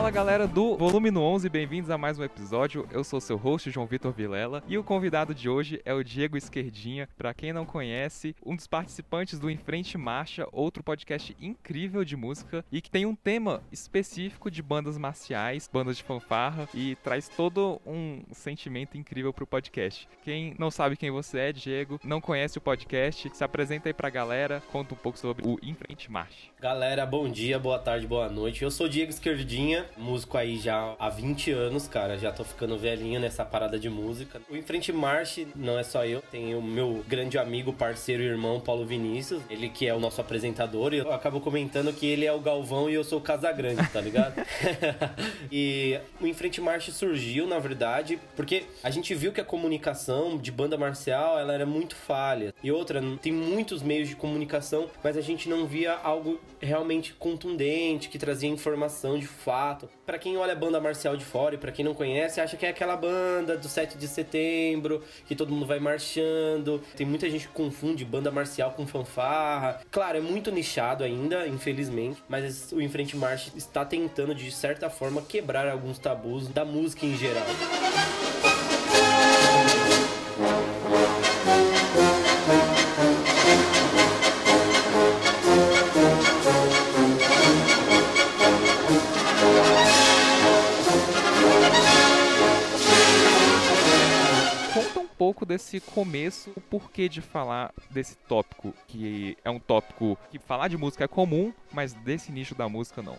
Fala galera do Volume no 11, bem-vindos a mais um episódio. Eu sou seu host, João Vitor Vilela, e o convidado de hoje é o Diego Esquerdinha. Para quem não conhece, um dos participantes do Em Frente Marcha, outro podcast incrível de música e que tem um tema específico de bandas marciais, bandas de fanfarra e traz todo um sentimento incrível pro podcast. Quem não sabe quem você é, Diego, não conhece o podcast, se apresenta aí pra galera, conta um pouco sobre o Em Frente Marcha. Galera, bom dia, boa tarde, boa noite. Eu sou Diego Esquerdinha, músico aí já há 20 anos, cara. Já tô ficando velhinho nessa parada de música. O Em Frente não é só eu, tem o meu grande amigo, parceiro e irmão Paulo Vinícius, ele que é o nosso apresentador. E eu acabo comentando que ele é o Galvão e eu sou o Casagrande, tá ligado? e o Em Frente surgiu, na verdade, porque a gente viu que a comunicação de banda marcial ela era muito falha. E outra, tem muitos meios de comunicação, mas a gente não via algo realmente contundente, que trazia informação de fato. Para quem olha a banda marcial de fora e para quem não conhece, acha que é aquela banda do 7 de setembro, que todo mundo vai marchando. Tem muita gente que confunde banda marcial com fanfarra. Claro, é muito nichado ainda, infelizmente, mas o Enfrente March está tentando de certa forma quebrar alguns tabus da música em geral. Pouco desse começo, o porquê de falar desse tópico, que é um tópico que falar de música é comum, mas desse nicho da música não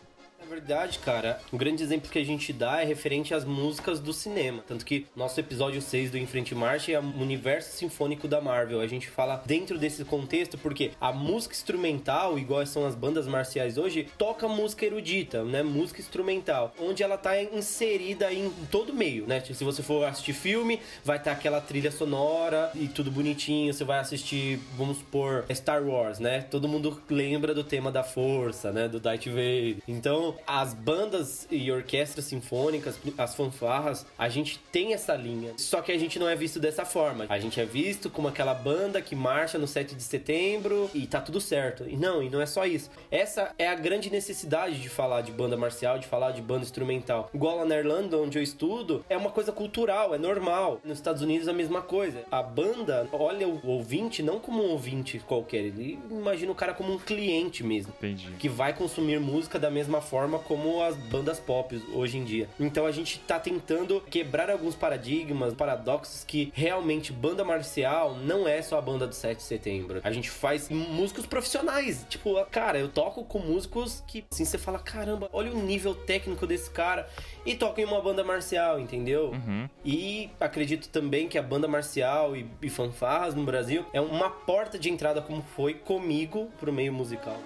verdade, cara, o grande exemplo que a gente dá é referente às músicas do cinema. Tanto que nosso episódio 6 do Em Frente Marcha é o universo sinfônico da Marvel. A gente fala dentro desse contexto porque a música instrumental, igual são as bandas marciais hoje, toca música erudita, né? Música instrumental, onde ela tá inserida em todo meio, né? Se você for assistir filme, vai estar tá aquela trilha sonora e tudo bonitinho. Você vai assistir, vamos supor, Star Wars, né? Todo mundo lembra do tema da força, né? Do Darth Vader. Então, as bandas e orquestras sinfônicas, as fanfarras, a gente tem essa linha. Só que a gente não é visto dessa forma. A gente é visto como aquela banda que marcha no 7 de setembro e tá tudo certo. E não, e não é só isso. Essa é a grande necessidade de falar de banda marcial, de falar de banda instrumental. Igual lá na Irlanda, onde eu estudo, é uma coisa cultural, é normal. Nos Estados Unidos a mesma coisa. A banda olha o ouvinte não como um ouvinte qualquer, ele imagina o cara como um cliente mesmo. Entendi. Que vai consumir música da mesma forma forma como as bandas pop hoje em dia. Então a gente tá tentando quebrar alguns paradigmas, paradoxos que realmente banda marcial não é só a banda do 7 de setembro. A gente faz músicos profissionais. Tipo, cara, eu toco com músicos que assim você fala, caramba, olha o nível técnico desse cara e toca em uma banda marcial, entendeu? Uhum. E acredito também que a banda marcial e, e fanfarras no Brasil é uma porta de entrada como foi comigo pro meio musical.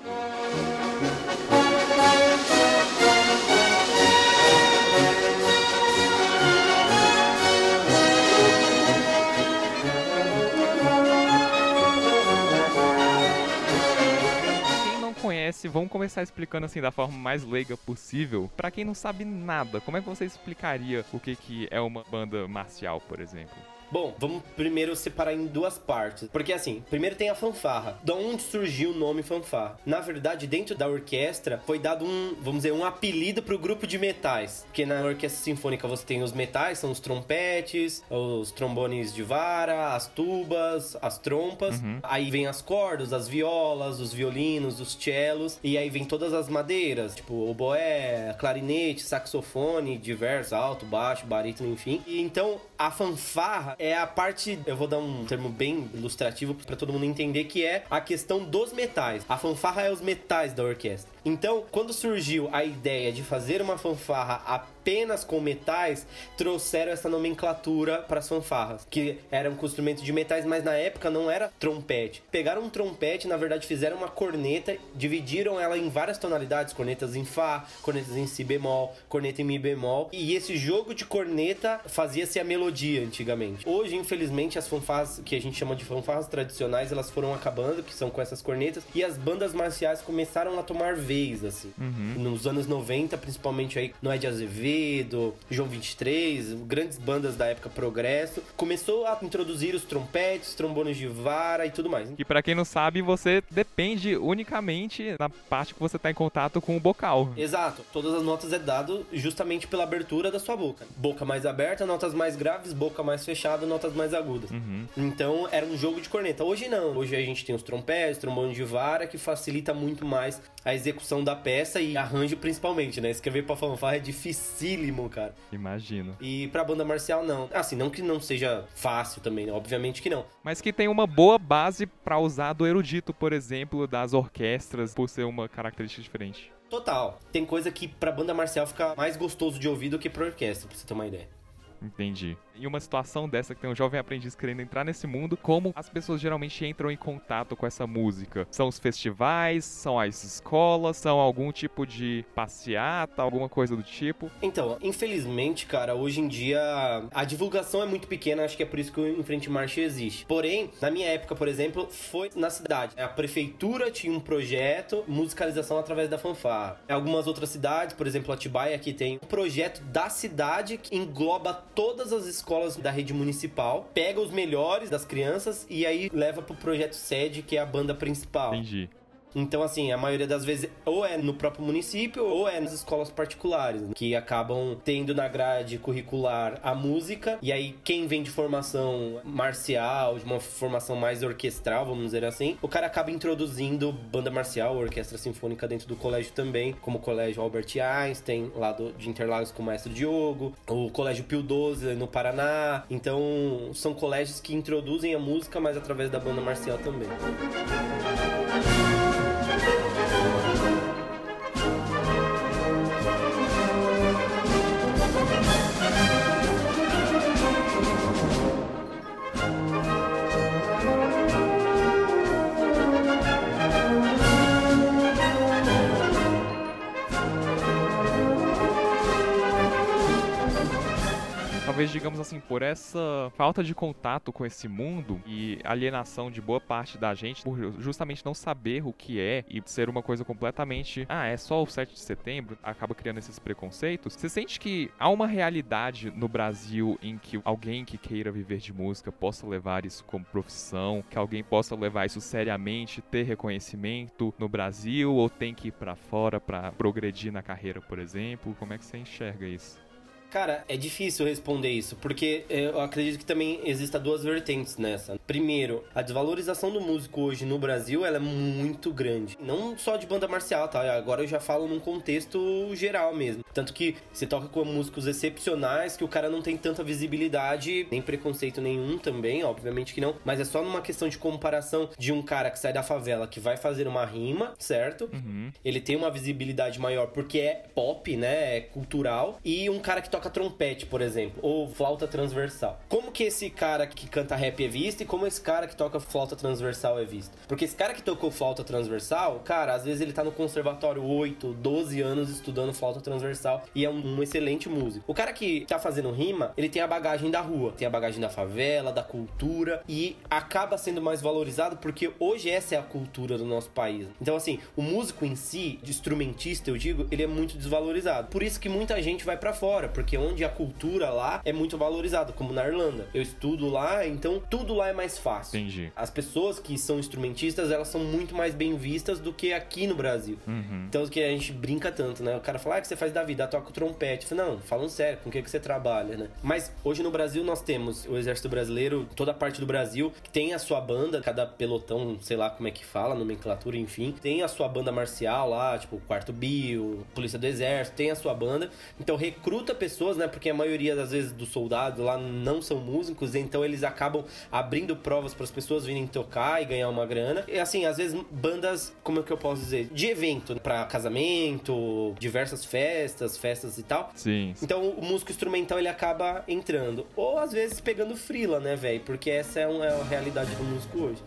Conhece, vamos começar explicando assim da forma mais leiga possível. Para quem não sabe nada, como é que você explicaria o que, que é uma banda marcial, por exemplo? Bom, vamos primeiro separar em duas partes. Porque assim, primeiro tem a fanfarra. Da onde surgiu o nome fanfarra? Na verdade, dentro da orquestra foi dado um, vamos dizer, um apelido pro grupo de metais. Porque na orquestra sinfônica você tem os metais, são os trompetes, os trombones de vara, as tubas, as trompas. Uhum. Aí vem as cordas, as violas, os violinos, os cellos. E aí vem todas as madeiras, tipo oboé, clarinete, saxofone, diversos, alto, baixo, barítono, enfim. E então a fanfarra é a parte, eu vou dar um termo bem ilustrativo para todo mundo entender que é a questão dos metais. A fanfarra é os metais da orquestra. Então, quando surgiu a ideia de fazer uma fanfarra apenas com metais, trouxeram essa nomenclatura para as fanfarras, que eram com instrumentos de metais, mas na época não era trompete. Pegaram um trompete, na verdade fizeram uma corneta, dividiram ela em várias tonalidades, cornetas em fá, cornetas em si bemol, corneta em mi bemol, e esse jogo de corneta fazia-se a melodia antigamente. Hoje, infelizmente, as fanfarras que a gente chama de fanfarras tradicionais, elas foram acabando, que são com essas cornetas, e as bandas marciais começaram a tomar vez vez, assim. Uhum. Nos anos 90, principalmente aí no Ed Azevedo, João 23, grandes bandas da época Progresso, começou a introduzir os trompetes, trombones de vara e tudo mais. E para quem não sabe, você depende unicamente na parte que você tá em contato com o bocal. Exato. Todas as notas é dado justamente pela abertura da sua boca. Boca mais aberta, notas mais graves, boca mais fechada, notas mais agudas. Uhum. Então era um jogo de corneta. Hoje não. Hoje a gente tem os trompetes, trombone de vara, que facilita muito mais a execução da peça e arranjo principalmente, né? Escrever pra fanfarra é dificílimo, cara. Imagino. E pra banda marcial, não. Assim, não que não seja fácil também, né? Obviamente que não. Mas que tem uma boa base para usar do erudito, por exemplo, das orquestras, por ser uma característica diferente. Total. Tem coisa que pra banda marcial fica mais gostoso de ouvir do que pra orquestra, pra você ter uma ideia. Entendi. Em uma situação dessa que tem um jovem aprendiz querendo entrar nesse mundo, como as pessoas geralmente entram em contato com essa música? São os festivais? São as escolas? São algum tipo de passeata? Alguma coisa do tipo? Então, infelizmente, cara, hoje em dia a divulgação é muito pequena, acho que é por isso que o Enfrente Marcha existe. Porém, na minha época, por exemplo, foi na cidade. A prefeitura tinha um projeto, musicalização através da fanfarra. Em algumas outras cidades, por exemplo, Atibaia, aqui tem um projeto da cidade que engloba todas as escolas da rede municipal, pega os melhores das crianças e aí leva pro projeto sede, que é a banda principal. Entendi. Então, assim, a maioria das vezes ou é no próprio município ou é nas escolas particulares, né? que acabam tendo na grade curricular a música. E aí, quem vem de formação marcial, de uma formação mais orquestral, vamos dizer assim, o cara acaba introduzindo banda marcial, orquestra sinfônica dentro do colégio também, como o colégio Albert Einstein, lá do, de Interlagos com o Maestro Diogo, o colégio Pio XII no Paraná. Então, são colégios que introduzem a música, mas através da banda marcial também. Thank you. Talvez, digamos assim, por essa falta de contato com esse mundo e alienação de boa parte da gente, por justamente não saber o que é e ser uma coisa completamente, ah, é só o 7 de setembro, acaba criando esses preconceitos. Você sente que há uma realidade no Brasil em que alguém que queira viver de música possa levar isso como profissão, que alguém possa levar isso seriamente, ter reconhecimento no Brasil ou tem que ir para fora para progredir na carreira, por exemplo? Como é que você enxerga isso? Cara, é difícil responder isso, porque é, eu acredito que também exista duas vertentes nessa. Primeiro, a desvalorização do músico hoje no Brasil, ela é muito grande. Não só de banda marcial, tá? Agora eu já falo num contexto geral mesmo. Tanto que você toca com músicos excepcionais que o cara não tem tanta visibilidade, nem preconceito nenhum também, obviamente que não, mas é só numa questão de comparação de um cara que sai da favela, que vai fazer uma rima, certo? Uhum. Ele tem uma visibilidade maior porque é pop, né? É cultural. E um cara que toca trompete, por exemplo, ou flauta transversal. Como que esse cara que canta rap é visto e como esse cara que toca flauta transversal é visto? Porque esse cara que tocou flauta transversal, cara, às vezes ele tá no conservatório 8, 12 anos estudando flauta transversal e é um, um excelente músico. O cara que tá fazendo rima, ele tem a bagagem da rua, tem a bagagem da favela, da cultura e acaba sendo mais valorizado porque hoje essa é a cultura do nosso país. Então, assim, o músico em si, de instrumentista, eu digo, ele é muito desvalorizado. Por isso que muita gente vai para fora, porque onde a cultura lá é muito valorizada, como na Irlanda. Eu estudo lá, então tudo lá é mais fácil. Entendi. As pessoas que são instrumentistas, elas são muito mais bem vistas do que aqui no Brasil. Uhum. Então que a gente brinca tanto, né? O cara fala, ah, o que você faz da vida? Ah, toca o trompete. Eu falo, não, falando sério, com o que, que você trabalha, né? Mas hoje no Brasil nós temos o Exército Brasileiro, toda a parte do Brasil, que tem a sua banda, cada pelotão, sei lá como é que fala, nomenclatura, enfim, tem a sua banda marcial lá, tipo, Quarto Bio, Polícia do Exército, tem a sua banda. Então recruta pessoas, né? Porque a maioria das vezes dos soldados lá não são músicos, então eles acabam abrindo provas para as pessoas virem tocar e ganhar uma grana. E assim, às vezes bandas, como é que eu posso dizer, de evento, para casamento, diversas festas, festas e tal. Sim. Então o músico instrumental ele acaba entrando. Ou às vezes pegando frila, né, velho? Porque essa é, uma, é a realidade do músico hoje.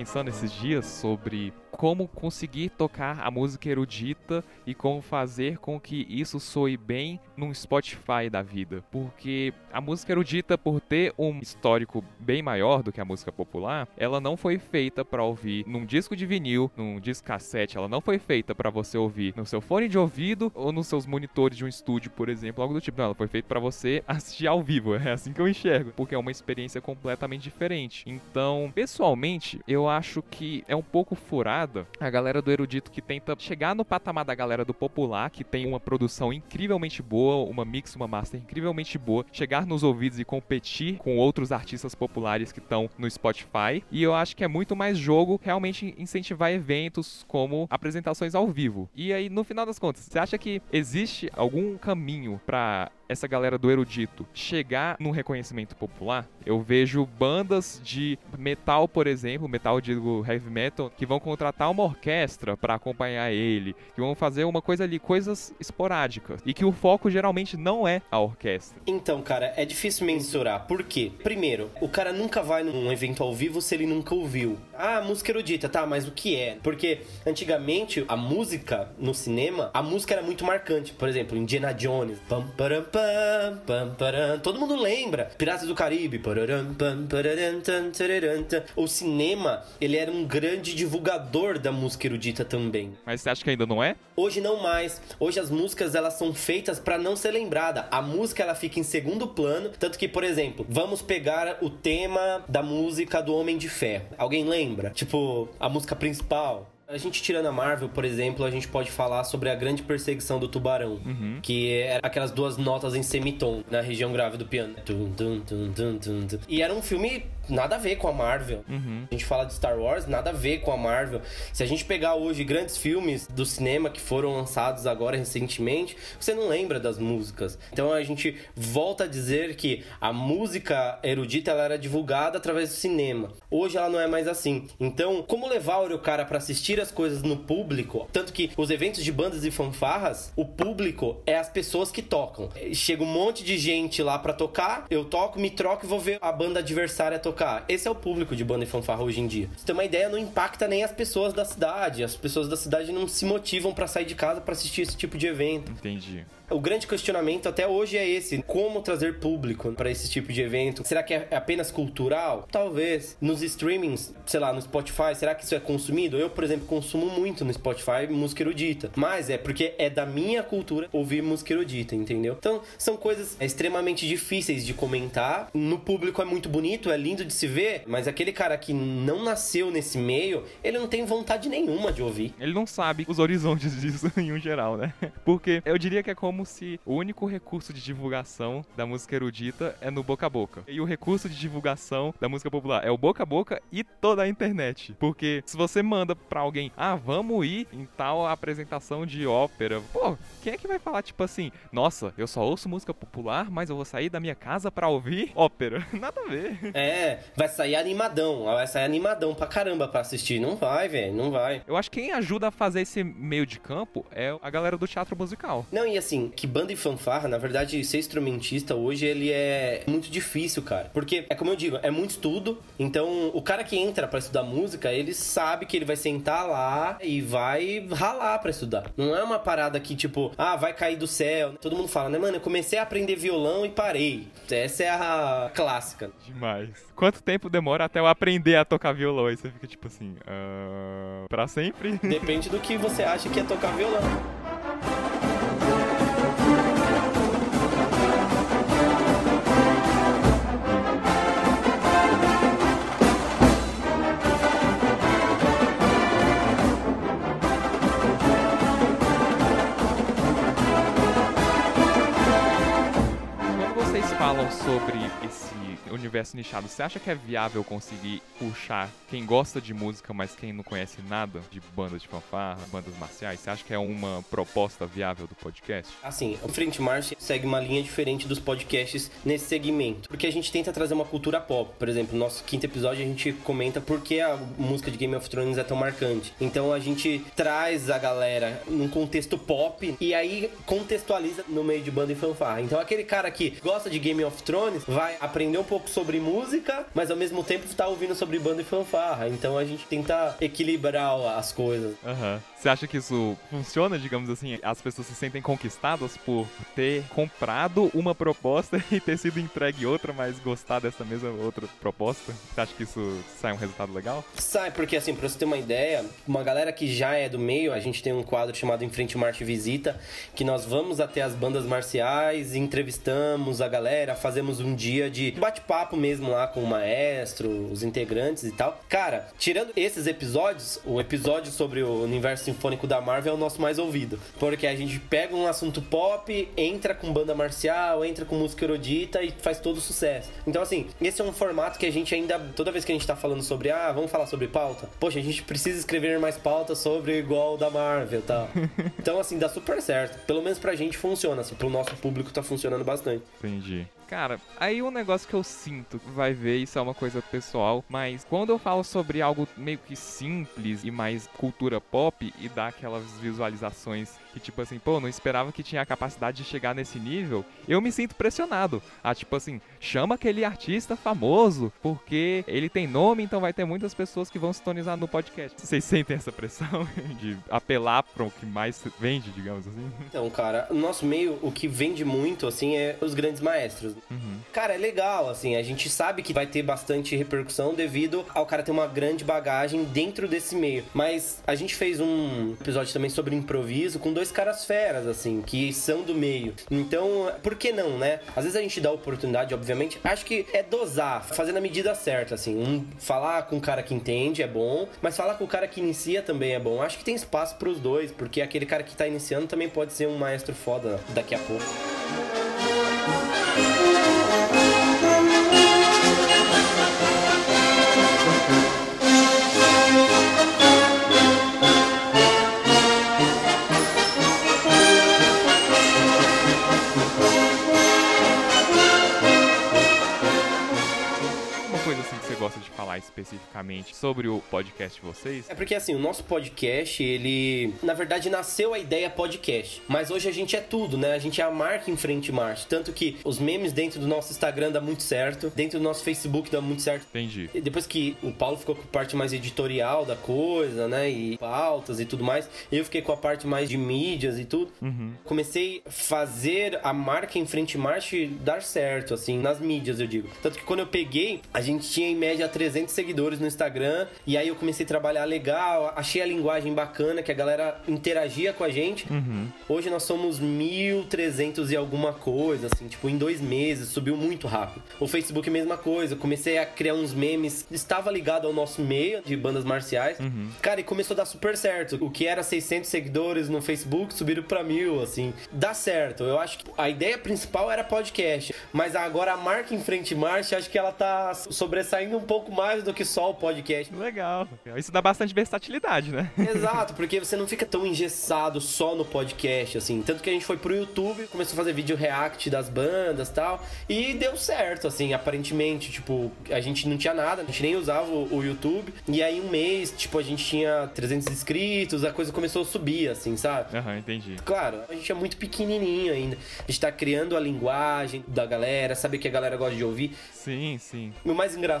Pensando esses dias sobre como conseguir tocar a música erudita e como fazer com que isso soe bem num Spotify da vida. Porque a música erudita, por ter um histórico bem maior do que a música popular, ela não foi feita para ouvir num disco de vinil, num disco cassete, ela não foi feita para você ouvir no seu fone de ouvido ou nos seus monitores de um estúdio, por exemplo, algo do tipo. Não, ela foi feita para você assistir ao vivo. É assim que eu enxergo, porque é uma experiência completamente diferente. Então, pessoalmente, eu acho que é um pouco a galera do erudito que tenta chegar no patamar da galera do popular, que tem uma produção incrivelmente boa, uma mix, uma master incrivelmente boa, chegar nos ouvidos e competir com outros artistas populares que estão no Spotify. E eu acho que é muito mais jogo realmente incentivar eventos como apresentações ao vivo. E aí, no final das contas, você acha que existe algum caminho para essa galera do erudito chegar num reconhecimento popular, eu vejo bandas de metal, por exemplo, metal digo heavy metal, que vão contratar uma orquestra para acompanhar ele, que vão fazer uma coisa ali, coisas esporádicas, e que o foco geralmente não é a orquestra. Então, cara, é difícil mensurar. Por quê? Primeiro, o cara nunca vai num evento ao vivo se ele nunca ouviu. Ah, música erudita, tá, mas o que é? Porque antigamente a música no cinema, a música era muito marcante. Por exemplo, Indiana Jones, pam, param, pam, pam, pam, param. todo mundo lembra. Piratas do Caribe, pararam, pam, pararam, tam, tararam, tam. o cinema, ele era um grande divulgador da música erudita também. Mas você acha que ainda não é? Hoje não mais. Hoje as músicas elas são feitas para não ser lembrada. A música ela fica em segundo plano, tanto que, por exemplo, vamos pegar o tema da música do Homem de Ferro. Alguém lembra? Tipo, a música principal. A gente tirando a Marvel, por exemplo, a gente pode falar sobre a grande perseguição do tubarão, Uhum. que era aquelas duas notas em semitom na região grave do piano. Tum, tum, tum. E era um filme nada a ver com a Marvel. Uhum. A gente fala de Star Wars, nada a ver com a Marvel. Se a gente pegar hoje grandes filmes do cinema que foram lançados agora recentemente, você não lembra das músicas. Então a gente volta a dizer que a música erudita ela era divulgada através do cinema. Hoje ela não é mais assim. Então, como levar o cara para assistir as coisas no público? Tanto que os eventos de bandas e fanfarras, o público é as pessoas que tocam. Chega um monte de gente lá para tocar, eu toco, me troco e vou ver a banda adversária tocar. Esse é o público de banda e fanfarra hoje em dia. Pra você ter uma ideia, não impacta nem as pessoas da cidade. As pessoas da cidade não se motivam para sair de casa para assistir esse tipo de evento. Entendi. O grande questionamento até hoje é esse: como trazer público para esse tipo de evento? Será que é apenas cultural? Talvez. Nos streamings, sei lá, no Spotify, será que isso é consumido? Eu, por exemplo, consumo muito no Spotify música erudita. Mas é porque é da minha cultura ouvir música erudita, entendeu? Então, são coisas extremamente difíceis de comentar. No público é muito bonito, é lindo de se ver, mas aquele cara que não nasceu nesse meio, ele não tem vontade nenhuma de ouvir. Ele não sabe os horizontes disso em um geral, né? Porque eu diria que é como se o único recurso de divulgação da música erudita é no boca a boca. E o recurso de divulgação da música popular é o boca a boca e toda a internet. Porque se você manda pra alguém, ah, vamos ir em tal apresentação de ópera, pô, quem é que vai falar tipo assim, nossa, eu só ouço música popular, mas eu vou sair da minha casa pra ouvir ópera? Nada a ver. É, vai sair animadão, vai sair animadão pra caramba pra assistir. Não vai, velho, não vai. Eu acho que quem ajuda a fazer esse meio de campo é a galera do teatro musical. Não, e assim, que banda e fanfarra, na verdade, ser instrumentista hoje ele é muito difícil, cara. Porque, é como eu digo, é muito estudo. Então, o cara que entra pra estudar música, ele sabe que ele vai sentar lá e vai ralar pra estudar. Não é uma parada que, tipo, ah, vai cair do céu. Todo mundo fala, né, mano? Eu comecei a aprender violão e parei. Essa é a clássica. Demais. Quanto tempo demora até eu aprender a tocar violão? Aí você fica tipo assim, ah, pra sempre? Depende do que você acha que é tocar violão. Sobre esse universo nichado, você acha que é viável conseguir puxar quem gosta de música, mas quem não conhece nada de bandas de fanfarra, bandas marciais? Você acha que é uma proposta viável do podcast? Assim, o Frente March segue uma linha diferente dos podcasts nesse segmento. Porque a gente tenta trazer uma cultura pop. Por exemplo, no nosso quinto episódio a gente comenta por que a música de Game of Thrones é tão marcante. Então a gente traz a galera num contexto pop e aí contextualiza no meio de banda e fanfarra. Então aquele cara que gosta de Game of Thrones vai aprender um pouco sobre música, mas ao mesmo tempo tá ouvindo sobre banda e fanfarra. Então a gente tenta equilibrar as coisas. Aham. Você acha que isso funciona, digamos assim? As pessoas se sentem conquistadas por ter comprado uma proposta e ter sido entregue outra, mas gostar dessa mesma outra proposta? Você acha que isso sai um resultado legal? Sai, porque assim, pra você ter uma ideia, uma galera que já é do meio, a gente tem um quadro chamado Em Frente Marte Visita, que nós vamos até as bandas marciais, entrevistamos a galera, fazemos um dia de bate-papo mesmo lá com o maestro, os integrantes e tal. Cara, tirando esses episódios, o episódio sobre o universo sinfônico da Marvel é o nosso mais ouvido. Porque a gente pega um assunto pop, entra com banda marcial, entra com música erudita e faz todo o sucesso. Então, assim, esse é um formato que a gente ainda, toda vez que a gente tá falando sobre, ah, vamos falar sobre pauta, poxa, a gente precisa escrever mais pauta sobre igual da Marvel e tal. então, assim, dá super certo. Pelo menos pra gente funciona, assim, pro nosso público tá funcionando bastante. Entendi. Cara, aí um negócio que eu sinto, vai ver, isso é uma coisa pessoal, mas quando eu falo sobre algo meio que simples e mais cultura pop e dá aquelas visualizações que tipo assim, pô, não esperava que tinha a capacidade de chegar nesse nível, eu me sinto pressionado. Ah, tipo assim, chama aquele artista famoso, porque ele tem nome, então vai ter muitas pessoas que vão sintonizar no podcast. Vocês sentem essa pressão de apelar para o que mais vende, digamos assim? Então, cara, no nosso meio, o que vende muito, assim, é os grandes maestros. Uhum. Cara, é legal, assim, a gente sabe que vai ter bastante repercussão devido ao cara ter uma grande bagagem dentro desse meio. Mas a gente fez um episódio também sobre improviso com dois caras feras, assim, que são do meio. Então, por que não, né? Às vezes a gente dá oportunidade, obviamente. Acho que é dosar, fazer na medida certa, assim. Um, falar com o cara que entende é bom, mas falar com o cara que inicia também é bom. Acho que tem espaço para os dois, porque aquele cara que tá iniciando também pode ser um maestro foda daqui a pouco. Falar especificamente sobre o podcast de vocês? É porque assim, o nosso podcast, ele na verdade nasceu a ideia podcast, mas hoje a gente é tudo, né? A gente é a marca em frente marcha, tanto que os memes dentro do nosso Instagram dá muito certo, dentro do nosso Facebook dá muito certo. Entendi. E depois que o Paulo ficou com a parte mais editorial da coisa, né, e pautas e tudo mais, eu fiquei com a parte mais de mídias e tudo. Uhum. Comecei a fazer a marca em frente marcha dar certo, assim, nas mídias, eu digo. Tanto que quando eu peguei, a gente tinha em média 300 300 seguidores no Instagram. E aí eu comecei a trabalhar legal, achei a linguagem bacana, que a galera interagia com a gente. Uhum. Hoje nós somos 1.300 e alguma coisa, assim, tipo, em dois meses, subiu muito rápido. O Facebook, mesma coisa, comecei a criar uns memes, estava ligado ao nosso meio de bandas marciais. Uhum. Cara, e começou a dar super certo. O que era 600 seguidores no Facebook subiram pra mil, assim. Dá certo. Eu acho que a ideia principal era podcast, mas agora a marca em frente marcha, acho que ela tá sobressaindo um pouco mais do que só o podcast. Legal. Isso dá bastante versatilidade, né? Exato, porque você não fica tão engessado só no podcast, assim. Tanto que a gente foi pro YouTube, começou a fazer vídeo react das bandas e tal. E deu certo, assim, aparentemente. Tipo, a gente não tinha nada, a gente nem usava o, o YouTube. E aí, um mês, tipo, a gente tinha 300 inscritos, a coisa começou a subir, assim, sabe? Aham, uhum, entendi. Claro, a gente é muito pequenininho ainda. A gente tá criando a linguagem da galera, saber que a galera gosta de ouvir. Sim, sim. O mais engraçado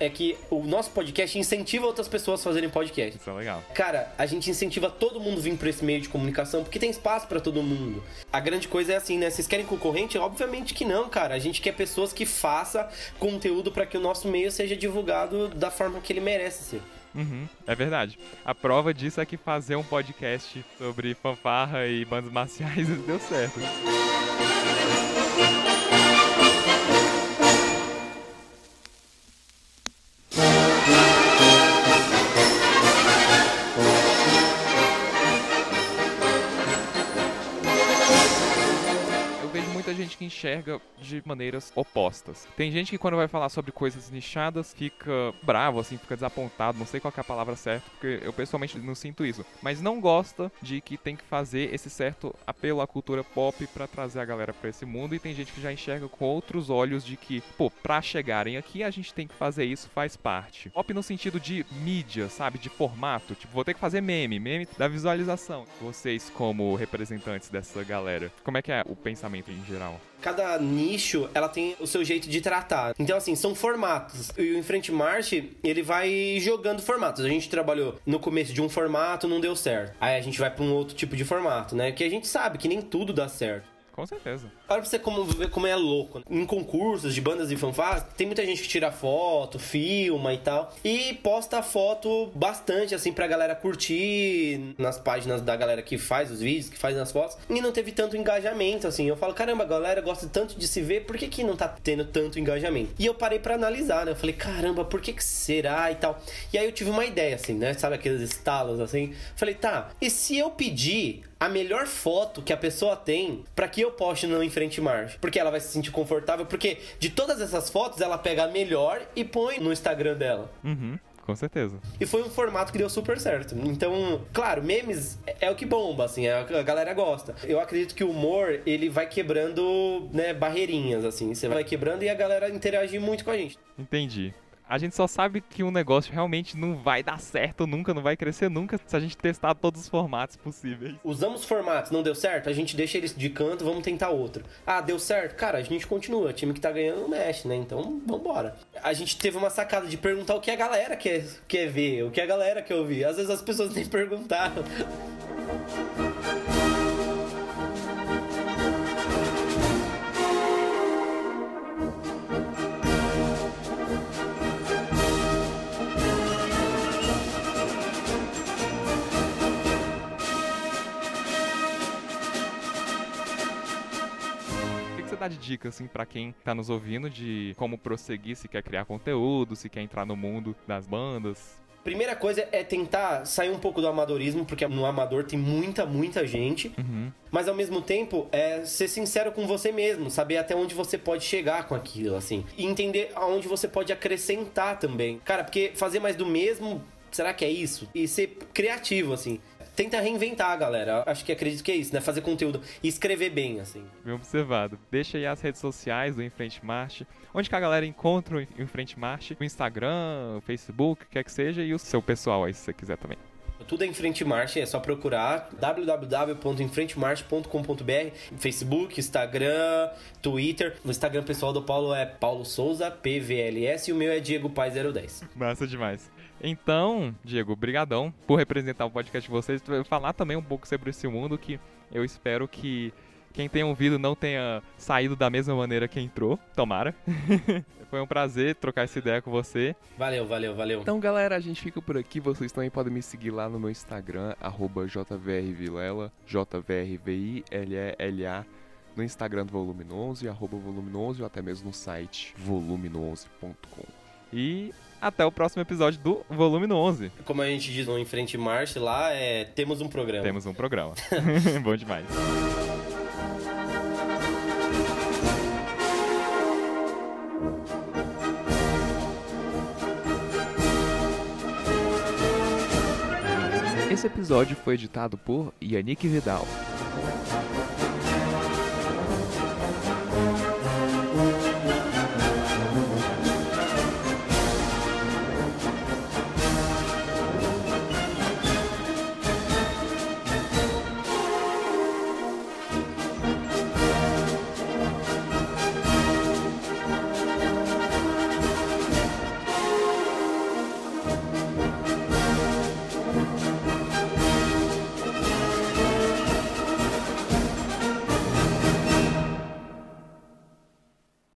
é que o nosso podcast incentiva outras pessoas a fazerem podcast. Isso é legal. Cara, a gente incentiva todo mundo a vir pra esse meio de comunicação porque tem espaço para todo mundo. A grande coisa é assim, né? Vocês querem concorrente? Obviamente que não, cara. A gente quer pessoas que façam conteúdo para que o nosso meio seja divulgado da forma que ele merece ser. Uhum, é verdade. A prova disso é que fazer um podcast sobre fanfarra e bandas marciais deu certo. Gente que enxerga de maneiras opostas. Tem gente que quando vai falar sobre coisas nichadas fica bravo, assim, fica desapontado, não sei qual é a palavra certa, porque eu pessoalmente não sinto isso, mas não gosta de que tem que fazer esse certo apelo à cultura pop para trazer a galera para esse mundo e tem gente que já enxerga com outros olhos de que, pô, pra chegarem aqui a gente tem que fazer isso, faz parte. Pop no sentido de mídia, sabe, de formato, tipo, vou ter que fazer meme, meme da visualização. Vocês como representantes dessa galera, como é que é o pensamento em geral? Cada nicho, ela tem o seu jeito de tratar. Então, assim, são formatos. E o Enfrente Marche, ele vai jogando formatos. A gente trabalhou no começo de um formato, não deu certo. Aí a gente vai para um outro tipo de formato, né? Que a gente sabe que nem tudo dá certo. Com certeza. Pra você como, ver como é louco. Em concursos de bandas e fanfarras, tem muita gente que tira foto, filma e tal. E posta foto bastante, assim, pra galera curtir nas páginas da galera que faz os vídeos, que faz as fotos. E não teve tanto engajamento, assim. Eu falo, caramba, a galera gosta tanto de se ver, por que, que não tá tendo tanto engajamento? E eu parei para analisar, né? Eu falei, caramba, por que, que será e tal? E aí eu tive uma ideia, assim, né? Sabe aqueles estalos, assim? Falei, tá, e se eu pedir a melhor foto que a pessoa tem para que eu poste no Em Frente Marcha. Porque ela vai se sentir confortável, porque de todas essas fotos ela pega a melhor e põe no Instagram dela. Uhum. Com certeza. E foi um formato que deu super certo. Então, claro, memes é o que bomba, assim, a galera gosta. Eu acredito que o humor, ele vai quebrando, né, barreirinhas, assim. Você vai quebrando e a galera interage muito com a gente. Entendi a gente só sabe que um negócio realmente não vai dar certo nunca, não vai crescer nunca se a gente testar todos os formatos possíveis. Usamos formatos, não deu certo, a gente deixa eles de canto, vamos tentar outro. Ah, deu certo? Cara, a gente continua. O time que tá ganhando não mexe, né? Então, vambora. A gente teve uma sacada de perguntar o que a galera quer, quer ver, o que a galera quer ouvir. Às vezes as pessoas nem perguntaram. Dar de dica, assim, para quem tá nos ouvindo de como prosseguir, se quer criar conteúdo, se quer entrar no mundo das bandas? Primeira coisa é tentar sair um pouco do amadorismo, porque no amador tem muita, muita gente. Uhum. Mas ao mesmo tempo, é ser sincero com você mesmo, saber até onde você pode chegar com aquilo, assim. E entender aonde você pode acrescentar também. Cara, porque fazer mais do mesmo, será que é isso? E ser criativo, assim tenta reinventar, galera. Acho que acredito que é isso, né? Fazer conteúdo e escrever bem, assim. Bem observado. Deixa aí as redes sociais do Enfrente Marche. Onde que a galera encontra o Enfrente Marche? O Instagram, o Facebook, quer que seja, e o seu pessoal aí, se você quiser também. Tudo é em Frente Marche, é só procurar www.enfrentemarche.com.br Facebook, Instagram, Twitter. O Instagram pessoal do Paulo é Paulo Souza, PVLS, e o meu é Diego Pai 010. Massa demais. Então, Diego, brigadão por representar o podcast de vocês, falar também um pouco sobre esse mundo que eu espero que quem tenha ouvido não tenha saído da mesma maneira que entrou, tomara. Foi um prazer trocar essa ideia com você. Valeu, valeu, valeu. Então, galera, a gente fica por aqui. Vocês também podem me seguir lá no meu Instagram, jvrvilela, J-V-R-V-I-L-E-L-A, no Instagram do Volume 11, arroba Volume 11, ou até mesmo no site volume11.com. E até o próximo episódio do Volume 11. Como a gente diz no Em Frente Marche lá, é temos um programa. Temos um programa. Bom demais. Esse episódio foi editado por Yannick Vidal.